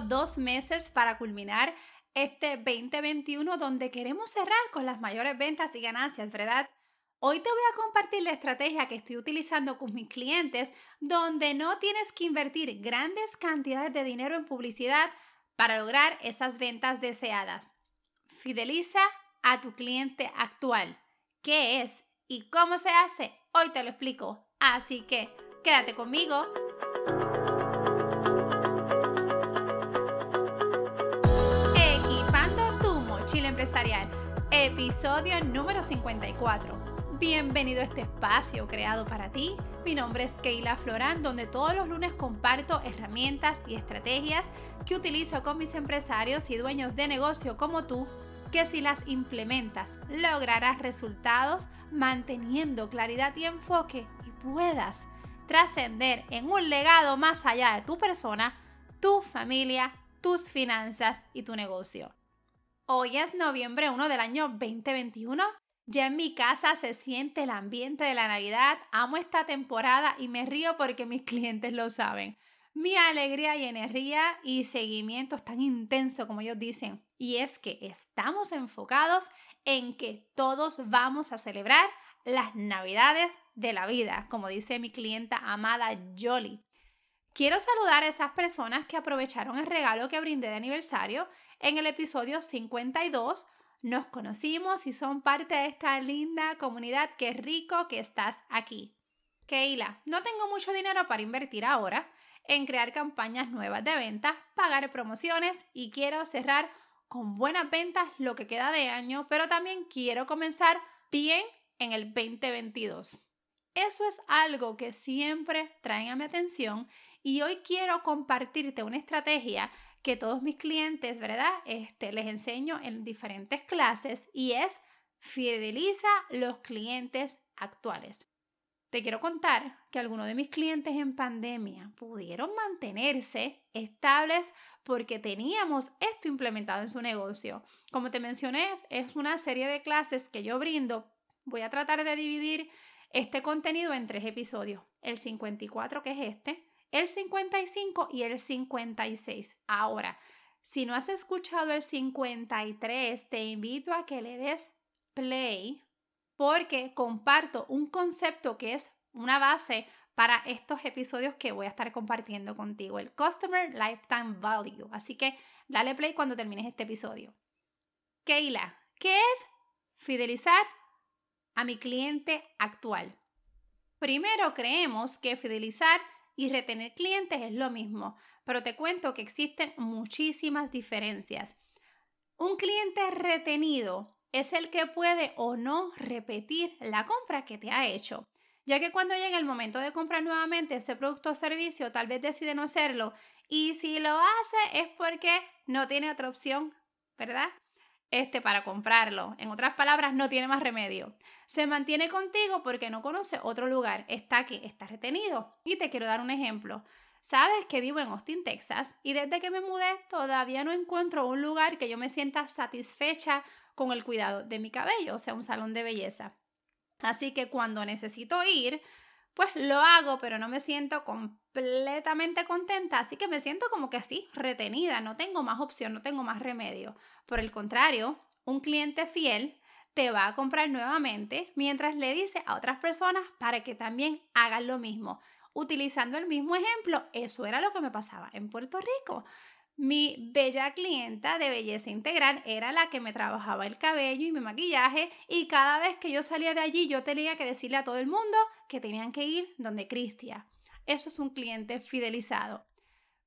dos meses para culminar este 2021 donde queremos cerrar con las mayores ventas y ganancias, ¿verdad? Hoy te voy a compartir la estrategia que estoy utilizando con mis clientes donde no tienes que invertir grandes cantidades de dinero en publicidad para lograr esas ventas deseadas. Fideliza a tu cliente actual. ¿Qué es y cómo se hace? Hoy te lo explico. Así que quédate conmigo. Episodio número 54. Bienvenido a este espacio creado para ti. Mi nombre es Keila Florán, donde todos los lunes comparto herramientas y estrategias que utilizo con mis empresarios y dueños de negocio como tú que si las implementas lograrás resultados manteniendo claridad y enfoque y puedas trascender en un legado más allá de tu persona, tu familia, tus finanzas y tu negocio. Hoy es noviembre 1 del año 2021. Ya en mi casa se siente el ambiente de la Navidad. Amo esta temporada y me río porque mis clientes lo saben mi alegría y energía y seguimiento es tan intenso como ellos dicen. Y es que estamos enfocados en que todos vamos a celebrar las navidades de la vida, como dice mi clienta amada Jolly. Quiero saludar a esas personas que aprovecharon el regalo que brindé de aniversario en el episodio 52. Nos conocimos y son parte de esta linda comunidad. Qué rico que estás aquí. Keila, no tengo mucho dinero para invertir ahora, en crear campañas nuevas de ventas, pagar promociones y quiero cerrar con buenas ventas lo que queda de año, pero también quiero comenzar bien en el 2022. Eso es algo que siempre traen a mi atención y hoy quiero compartirte una estrategia que todos mis clientes, ¿verdad? Este, les enseño en diferentes clases y es fideliza los clientes actuales. Te quiero contar que algunos de mis clientes en pandemia pudieron mantenerse estables porque teníamos esto implementado en su negocio. Como te mencioné, es una serie de clases que yo brindo. Voy a tratar de dividir este contenido en tres episodios. El 54, que es este, el 55 y el 56. Ahora, si no has escuchado el 53, te invito a que le des play porque comparto un concepto que es una base para estos episodios que voy a estar compartiendo contigo, el Customer Lifetime Value. Así que dale play cuando termines este episodio. Keila, ¿qué es fidelizar a mi cliente actual? Primero creemos que fidelizar y retener clientes es lo mismo, pero te cuento que existen muchísimas diferencias. Un cliente retenido es el que puede o no repetir la compra que te ha hecho, ya que cuando llega el momento de comprar nuevamente ese producto o servicio, tal vez decide no hacerlo y si lo hace es porque no tiene otra opción, ¿verdad? Este para comprarlo. En otras palabras, no tiene más remedio. Se mantiene contigo porque no conoce otro lugar. Está aquí, está retenido. Y te quiero dar un ejemplo. Sabes que vivo en Austin, Texas, y desde que me mudé todavía no encuentro un lugar que yo me sienta satisfecha con el cuidado de mi cabello, o sea, un salón de belleza. Así que cuando necesito ir, pues lo hago, pero no me siento completamente contenta, así que me siento como que así, retenida, no tengo más opción, no tengo más remedio. Por el contrario, un cliente fiel te va a comprar nuevamente mientras le dice a otras personas para que también hagan lo mismo. Utilizando el mismo ejemplo, eso era lo que me pasaba en Puerto Rico. Mi bella clienta de belleza integral era la que me trabajaba el cabello y mi maquillaje y cada vez que yo salía de allí yo tenía que decirle a todo el mundo que tenían que ir donde Cristia. Eso es un cliente fidelizado.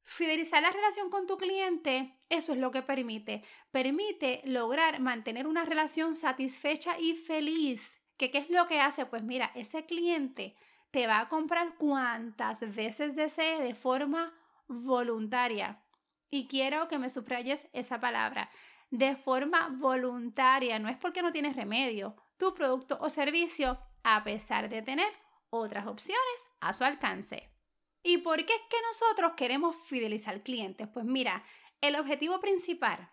Fidelizar la relación con tu cliente, eso es lo que permite. Permite lograr mantener una relación satisfecha y feliz. ¿Qué, ¿Qué es lo que hace? Pues mira, ese cliente te va a comprar cuantas veces desee de forma voluntaria. Y quiero que me subrayes esa palabra. De forma voluntaria, no es porque no tienes remedio. Tu producto o servicio, a pesar de tener otras opciones a su alcance. ¿Y por qué es que nosotros queremos fidelizar clientes? Pues mira, el objetivo principal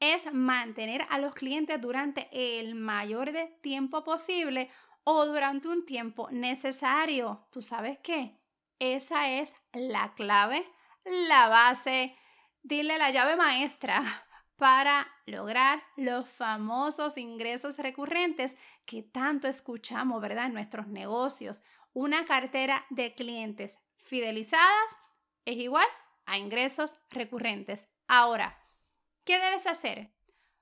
es mantener a los clientes durante el mayor de tiempo posible o durante un tiempo necesario. ¿Tú sabes qué? Esa es la clave, la base Dile la llave maestra para lograr los famosos ingresos recurrentes que tanto escuchamos, ¿verdad? En nuestros negocios. Una cartera de clientes fidelizadas es igual a ingresos recurrentes. Ahora, ¿qué debes hacer?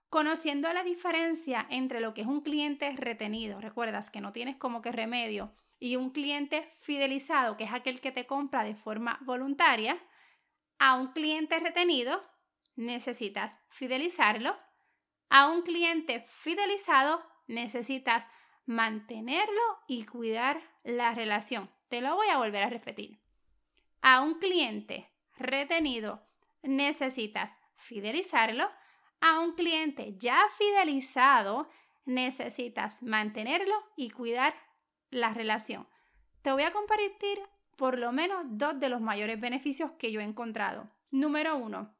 Conociendo la diferencia entre lo que es un cliente retenido, recuerdas que no tienes como que remedio, y un cliente fidelizado, que es aquel que te compra de forma voluntaria, a un cliente retenido necesitas fidelizarlo. A un cliente fidelizado necesitas mantenerlo y cuidar la relación. Te lo voy a volver a repetir. A un cliente retenido necesitas fidelizarlo. A un cliente ya fidelizado necesitas mantenerlo y cuidar la relación. Te voy a compartir por lo menos dos de los mayores beneficios que yo he encontrado. Número uno,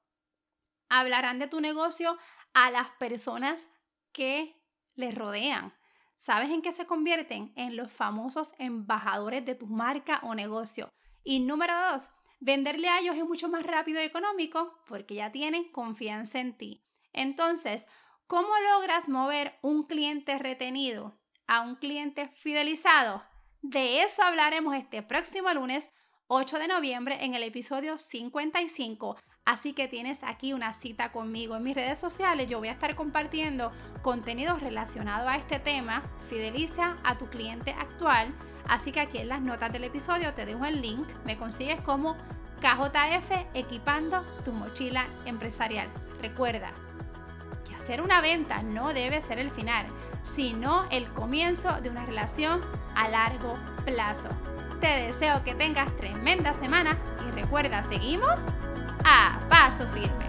hablarán de tu negocio a las personas que les rodean. ¿Sabes en qué se convierten? En los famosos embajadores de tu marca o negocio. Y número dos, venderle a ellos es mucho más rápido y económico porque ya tienen confianza en ti. Entonces, ¿cómo logras mover un cliente retenido a un cliente fidelizado? De eso hablaremos este próximo lunes 8 de noviembre en el episodio 55. Así que tienes aquí una cita conmigo en mis redes sociales. Yo voy a estar compartiendo contenido relacionado a este tema. Fideliza a tu cliente actual. Así que aquí en las notas del episodio te dejo el link. Me consigues como KJF equipando tu mochila empresarial. Recuerda que hacer una venta no debe ser el final, sino el comienzo de una relación a largo plazo. Te deseo que tengas tremenda semana y recuerda, seguimos a paso firme.